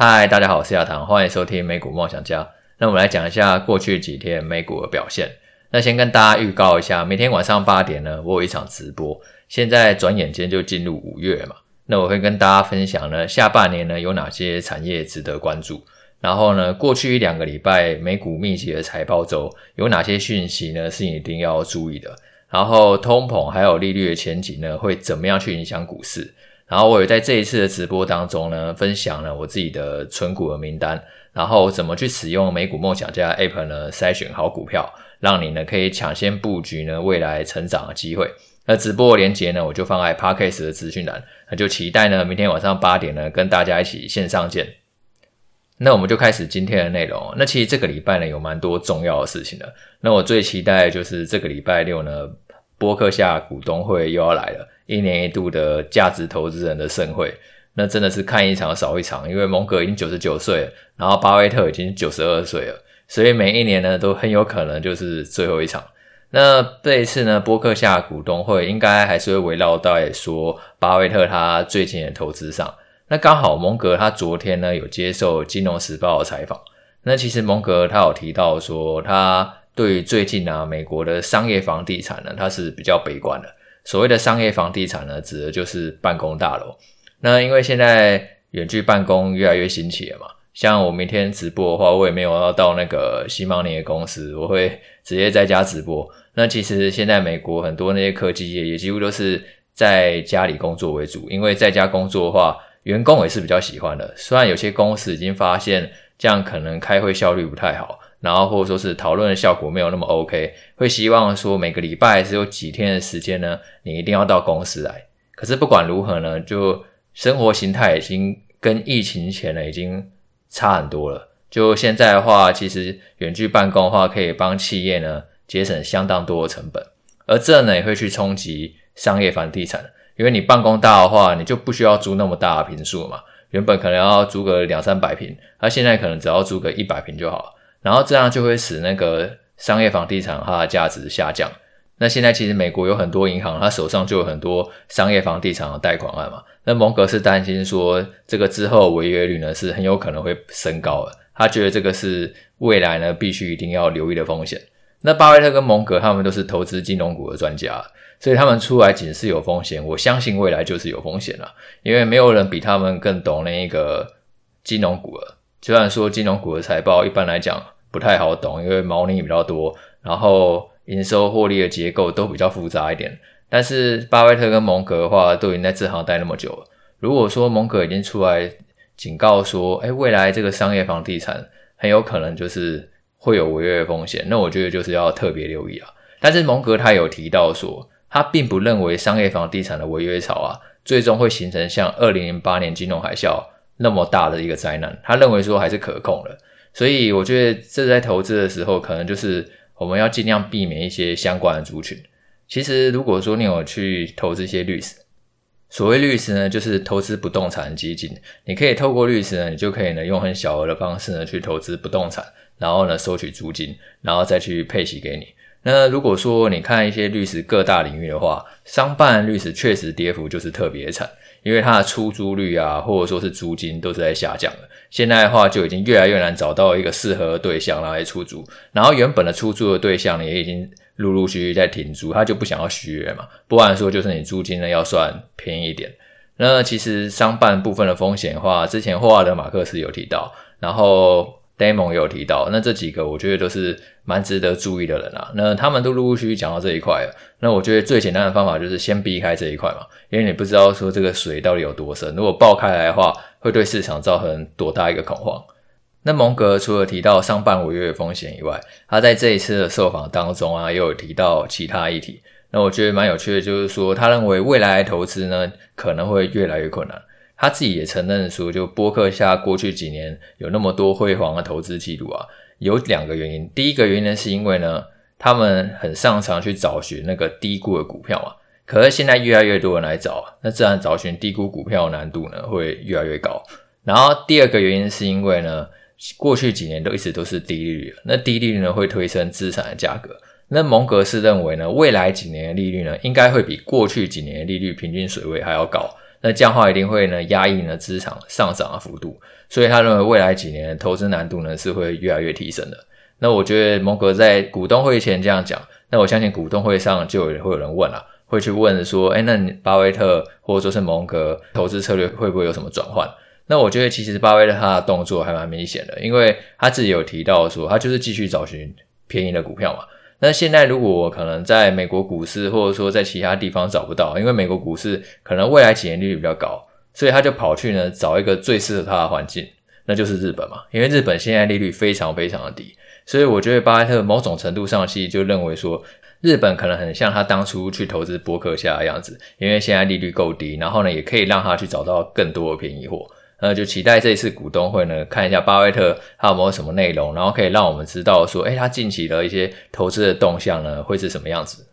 嗨，大家好，我是亚堂，欢迎收听美股梦想家。那我们来讲一下过去几天美股的表现。那先跟大家预告一下，明天晚上八点呢，我有一场直播。现在转眼间就进入五月嘛，那我会跟大家分享呢，下半年呢有哪些产业值得关注。然后呢，过去一两个礼拜美股密集的财报周，有哪些讯息呢是你一定要注意的？然后通膨还有利率的前景呢，会怎么样去影响股市？然后我也在这一次的直播当中呢，分享了我自己的存股的名单，然后怎么去使用美股梦想家 App 呢，筛选好股票，让你呢可以抢先布局呢未来成长的机会。那直播的链接呢，我就放在 Podcast 的资讯栏，那就期待呢明天晚上八点呢跟大家一起线上见。那我们就开始今天的内容。那其实这个礼拜呢有蛮多重要的事情的。那我最期待就是这个礼拜六呢，播客下股东会又要来了。一年一度的价值投资人的盛会，那真的是看一场少一场。因为蒙格已经九十九岁了，然后巴菲特已经九十二岁了，所以每一年呢都很有可能就是最后一场。那这一次呢，波克夏股东会应该还是会围绕在说巴菲特他最近的投资上。那刚好蒙格他昨天呢有接受《金融时报》的采访，那其实蒙格他有提到说，他对于最近啊美国的商业房地产呢，他是比较悲观的。所谓的商业房地产呢，指的就是办公大楼。那因为现在远距办公越来越兴起了嘛，像我明天直播的话，我也没有要到那个西芒尼的公司，我会直接在家直播。那其实现在美国很多那些科技业也几乎都是在家里工作为主，因为在家工作的话，员工也是比较喜欢的。虽然有些公司已经发现这样可能开会效率不太好。然后或者说是讨论的效果没有那么 OK，会希望说每个礼拜只有几天的时间呢，你一定要到公司来。可是不管如何呢，就生活形态已经跟疫情前呢已经差很多了。就现在的话，其实远距办公的话可以帮企业呢节省相当多的成本，而这呢也会去冲击商业房地产，因为你办公大的话，你就不需要租那么大的坪数嘛，原本可能要租个两三百坪，那现在可能只要租个一百坪就好了。然后这样就会使那个商业房地产它的价值下降。那现在其实美国有很多银行，它手上就有很多商业房地产的贷款案嘛。那蒙格是担心说，这个之后违约率呢是很有可能会升高的。他觉得这个是未来呢必须一定要留意的风险。那巴菲特跟蒙格他们都是投资金融股的专家，所以他们出来警示有风险，我相信未来就是有风险了，因为没有人比他们更懂那一个金融股了。虽然说金融股的财报一般来讲不太好懂，因为猫腻比较多，然后营收获利的结构都比较复杂一点。但是巴菲特跟蒙格的话都已经在这行待那么久了，如果说蒙格已经出来警告说，哎，未来这个商业房地产很有可能就是会有违约的风险，那我觉得就是要特别留意啊。但是蒙格他有提到说，他并不认为商业房地产的违约潮啊，最终会形成像二零零八年金融海啸。那么大的一个灾难，他认为说还是可控的，所以我觉得这在投资的时候，可能就是我们要尽量避免一些相关的族群。其实如果说你有去投资一些律师，所谓律师呢，就是投资不动产基金，你可以透过律师呢，你就可以呢用很小额的方式呢去投资不动产，然后呢收取租金，然后再去配息给你。那如果说你看一些律师各大领域的话，商办律师确实跌幅就是特别惨。因为它的出租率啊，或者说是租金都是在下降的。现在的话，就已经越来越难找到一个适合的对象来出租。然后原本的出租的对象呢，也已经陆陆续续在停租，他就不想要续约嘛。不然说就是你租金呢要算便宜一点。那其实商办部分的风险的话，之前霍华德马克斯有提到，然后。Damon 也有提到，那这几个我觉得都是蛮值得注意的人啊。那他们都陆陆续续讲到这一块了。那我觉得最简单的方法就是先避开这一块嘛，因为你不知道说这个水到底有多深。如果爆开来的话，会对市场造成多大一个恐慌。那蒙格除了提到商办违约的风险以外，他在这一次的受访当中啊，又有提到其他议题。那我觉得蛮有趣的，就是说他认为未来投资呢，可能会越来越困难。他自己也承认说，就波克夏过去几年有那么多辉煌的投资记录啊，有两个原因。第一个原因呢，是因为呢，他们很擅长去找寻那个低估的股票嘛。可是现在越来越多人来找，那自然找寻低估股票的难度呢会越来越高。然后第二个原因是因为呢，过去几年都一直都是低利率，那低利率呢会推升资产的价格。那蒙格是认为呢，未来几年的利率呢，应该会比过去几年的利率平均水位还要高。那这样的话一定会呢压抑呢资产上涨的幅度，所以他认为未来几年投资难度呢是会越来越提升的。那我觉得蒙格在股东会前这样讲，那我相信股东会上就有人会有人问了，会去问说，哎，那你巴菲特或者说是蒙格投资策略会不会有什么转换？那我觉得其实巴菲特他的动作还蛮明显的，因为他自己有提到说，他就是继续找寻便宜的股票嘛。那现在如果我可能在美国股市或者说在其他地方找不到，因为美国股市可能未来几年利率比较高，所以他就跑去呢找一个最适合他的环境，那就是日本嘛。因为日本现在利率非常非常的低，所以我觉得巴菲特某种程度上其实就认为说，日本可能很像他当初去投资波克夏的样子，因为现在利率够低，然后呢也可以让他去找到更多的便宜货。呃，就期待这一次股东会呢，看一下巴菲特他有没有什么内容，然后可以让我们知道说，诶，他近期的一些投资的动向呢，会是什么样子。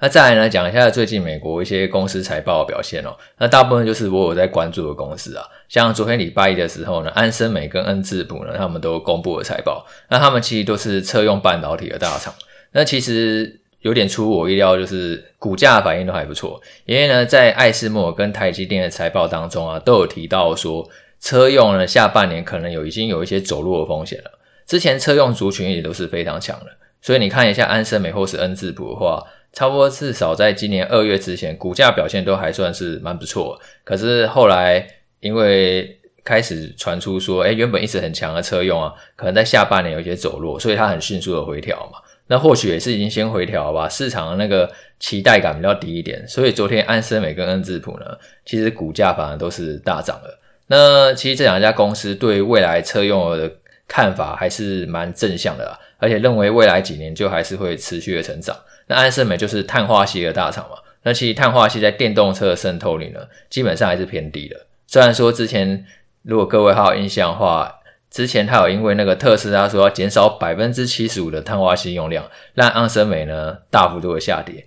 那再来呢，讲一下最近美国一些公司财报的表现哦。那大部分就是我有在关注的公司啊，像昨天礼拜一的时候呢，安森美跟恩智浦呢，他们都公布了财报。那他们其实都是车用半导体的大厂。那其实。有点出乎我意料，就是股价反应都还不错。因为呢，在艾斯莫跟台积电的财报当中啊，都有提到说，车用呢下半年可能有已经有一些走弱的风险了。之前车用族群也都是非常强的，所以你看一下安森美或是恩智浦的话，差不多至少在今年二月之前，股价表现都还算是蛮不错。可是后来因为开始传出说，诶，原本一直很强的车用啊，可能在下半年有一些走弱，所以它很迅速的回调嘛。那或许也是已经先回调吧，市场的那个期待感比较低一点，所以昨天安森美跟恩智浦呢，其实股价反而都是大涨的。那其实这两家公司对未来车用的看法还是蛮正向的啦，而且认为未来几年就还是会持续的成长。那安森美就是碳化矽的大厂嘛，那其实碳化矽在电动车的渗透率呢，基本上还是偏低的。虽然说之前如果各位还有印象的话。之前他有因为那个特斯拉说要减少百分之七十五的碳化硅用量，让安森美呢大幅度的下跌。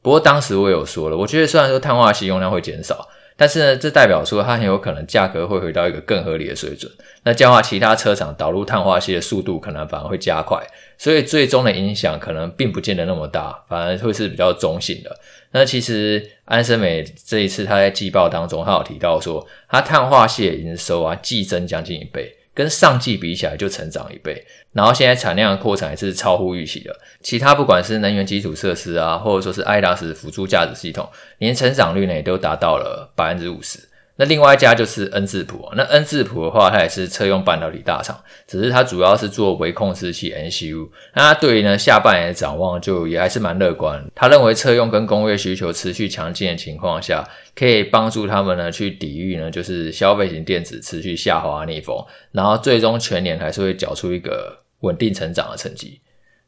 不过当时我有说了，我觉得虽然说碳化硅用量会减少，但是呢，这代表说它很有可能价格会回到一个更合理的水准。那这样的话，其他车厂导入碳化系的速度可能反而会加快，所以最终的影响可能并不见得那么大，反而会是比较中性的。那其实安森美这一次他在季报当中，他有提到说，他碳化系的营收啊，季增将近一倍，跟上季比起来就成长一倍。然后现在产量的扩产也是超乎预期的。其他不管是能源基础设施啊，或者说是爱达士辅助驾驶系统，连成长率呢也都达到了百分之五十。那另外一家就是恩智浦，那恩智浦的话，它也是车用半导体大厂，只是它主要是做微控制器 MCU。那它对于呢下半年的展望就也还是蛮乐观。他认为车用跟工业需求持续强劲的情况下，可以帮助他们呢去抵御呢就是消费型电子持续下滑逆风，然后最终全年还是会缴出一个稳定成长的成绩。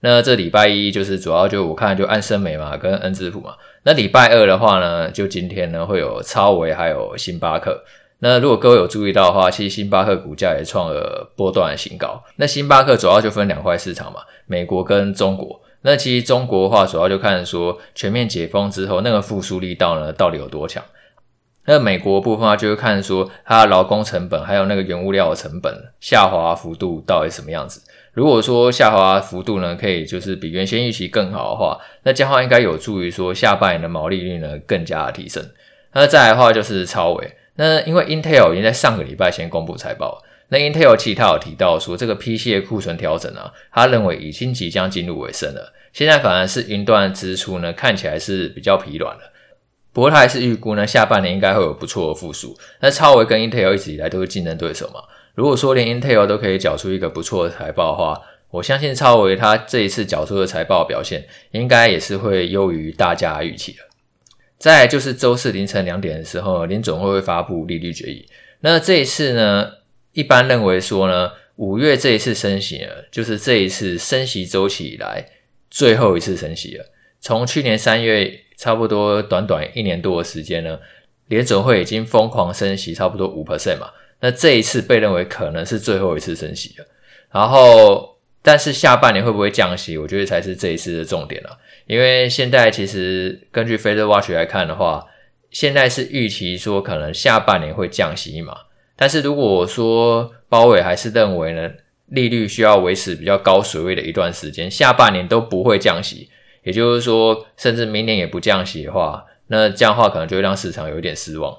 那这礼拜一就是主要就我看就安森美嘛跟恩智浦嘛。那礼拜二的话呢，就今天呢会有超维还有星巴克。那如果各位有注意到的话，其实星巴克股价也创了波段新高。那星巴克主要就分两块市场嘛，美国跟中国。那其实中国的话，主要就看说全面解封之后那个复苏力道呢到底有多强。那美国部分啊，就是看说它的劳工成本还有那个原物料的成本下滑幅度到底什么样子。如果说下滑幅度呢，可以就是比原先预期更好的话，那这样的话应该有助于说下半年的毛利率呢更加的提升。那再来的话就是超微，那因为 Intel 已经在上个礼拜先公布财报，那 Intel 其实他有提到说这个 PC 的库存调整啊，他认为已经即将进入尾声了。现在反而是云端支出呢看起来是比较疲软了，不过他还是预估呢下半年应该会有不错的复苏。那超微跟 Intel 一直以来都是竞争对手嘛。如果说连 Intel 都可以缴出一个不错的财报的话，我相信超微它这一次缴出的财报表现，应该也是会优于大家预期的。再来就是周四凌晨两点的时候，联总会会发布利率决议。那这一次呢，一般认为说呢，五月这一次升息呢，就是这一次升息周期以来最后一次升息了。从去年三月差不多短短一年多的时间呢，联准会已经疯狂升息差不多五 percent 嘛。那这一次被认为可能是最后一次升息了，然后但是下半年会不会降息，我觉得才是这一次的重点了。因为现在其实根据 FedWatch 来看的话，现在是预期说可能下半年会降息嘛，但是如果说包伟还是认为呢，利率需要维持比较高水位的一段时间，下半年都不会降息，也就是说甚至明年也不降息的话，那这样的话可能就会让市场有一点失望。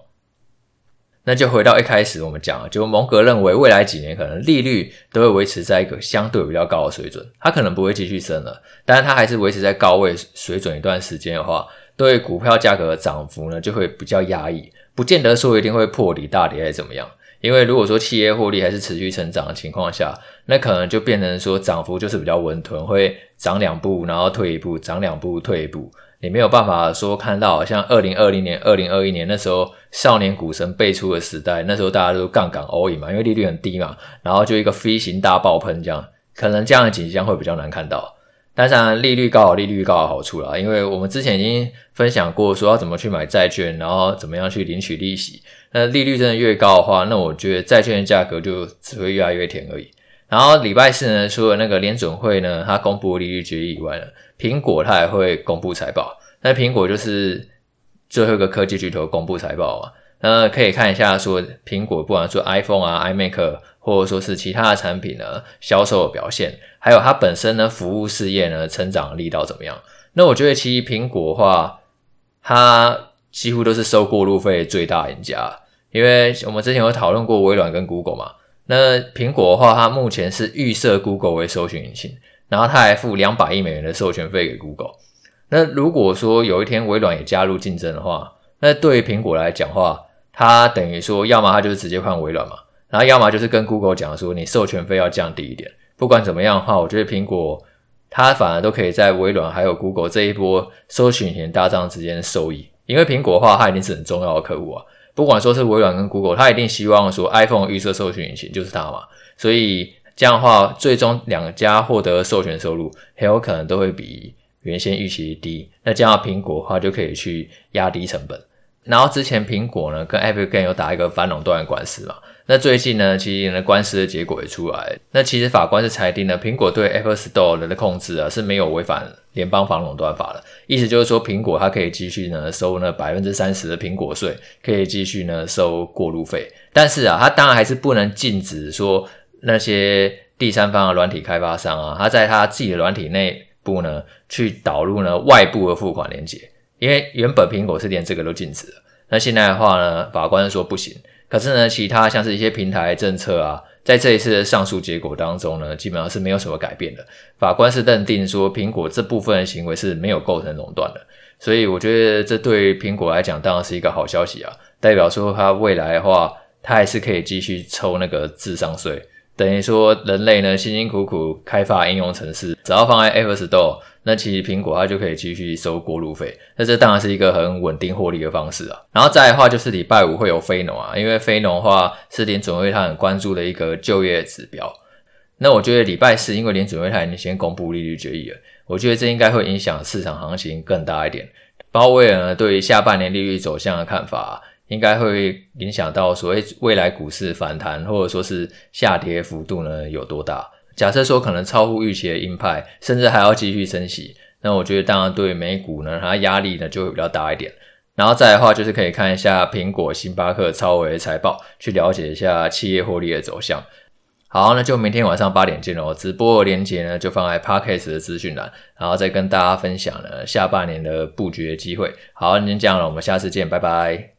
那就回到一开始我们讲，就蒙格认为未来几年可能利率都会维持在一个相对比较高的水准，它可能不会继续升了，但是它还是维持在高位水准一段时间的话，对股票价格的涨幅呢就会比较压抑，不见得说一定会破底大跌还是怎么样。因为如果说企业获利还是持续成长的情况下，那可能就变成说涨幅就是比较温吞，会涨两步然后退一步，涨两步退一步。你没有办法说看到像二零二零年、二零二一年那时候少年股神辈出的时代，那时候大家都杠杆 all in 嘛，因为利率很低嘛，然后就一个飞型大爆喷这样，可能这样的景象会比较难看到。当然，利率高有利率高的好处啦，因为我们之前已经分享过说要怎么去买债券，然后怎么样去领取利息。那利率真的越高的话，那我觉得债券的价格就只会越来越甜而已。然后礼拜四呢，除了那个联准会呢，它公布利率决议以外呢，苹果它也会公布财报。那苹果就是最后一个科技巨头公布财报嘛，那可以看一下说苹果不管说 iPhone 啊、iMac 或者说是其他的产品呢，销售的表现，还有它本身呢服务事业呢成长力道怎么样？那我觉得其实苹果的话，它几乎都是收过路费最大赢家。因为我们之前有讨论过微软跟 Google 嘛，那苹果的话，它目前是预设 Google 为搜寻引擎，然后它还付两百亿美元的授权费给 Google。那如果说有一天微软也加入竞争的话，那对于苹果来讲的话，它等于说，要么它就是直接换微软嘛，然后要么就是跟 Google 讲说，你授权费要降低一点。不管怎么样的话，我觉得苹果它反而都可以在微软还有 Google 这一波搜寻引擎大战之间受益，因为苹果的话，它一定是很重要的客户啊。不管说是微软跟 Google，他一定希望说 iPhone 预设授权引擎就是它嘛，所以这样的话，最终两家获得授权收入很有可能都会比原先预期低。那这样苹果的话就可以去压低成本。然后之前苹果呢跟 Apple 有打一个反垄断的官司嘛。那最近呢，其实呢官司的结果也出来。那其实法官是裁定了苹果对 Apple Store 的控制啊是没有违反联邦反垄断法的。意思就是说，苹果它可以继续呢收那百分之三十的苹果税，可以继续呢收过路费。但是啊，它当然还是不能禁止说那些第三方的软体开发商啊，他在他自己的软体内部呢去导入呢外部的付款连接，因为原本苹果是连这个都禁止的。那现在的话呢，法官说不行。可是呢，其他像是一些平台政策啊，在这一次的上诉结果当中呢，基本上是没有什么改变的。法官是认定说，苹果这部分的行为是没有构成垄断的，所以我觉得这对苹果来讲当然是一个好消息啊，代表说它未来的话，它还是可以继续抽那个智商税。等于说，人类呢辛辛苦苦开发应用程式，只要放在 App Store，那其实苹果它就可以继续收过路费。那这当然是一个很稳定获利的方式啊。然后再的话，就是礼拜五会有非农啊，因为非农的话是联准会它很关注的一个就业指标。那我觉得礼拜四，因为联准会它已经先公布利率决议了，我觉得这应该会影响市场行情更大一点。鲍威尔呢对于下半年利率走向的看法，应该会影响到所谓未来股市反弹或者说是下跌幅度呢有多大？假设说可能超乎预期的鹰派，甚至还要继续升息，那我觉得当然对美股呢它压力呢就会比较大一点。然后再的话就是可以看一下苹果、星巴克、超微财报，去了解一下企业获利的走向。好，那就明天晚上八点见喽！直播的链接呢就放在 Podcast 的资讯栏，然后再跟大家分享呢下半年的布局的机会。好，那先这样了，我们下次见，拜拜。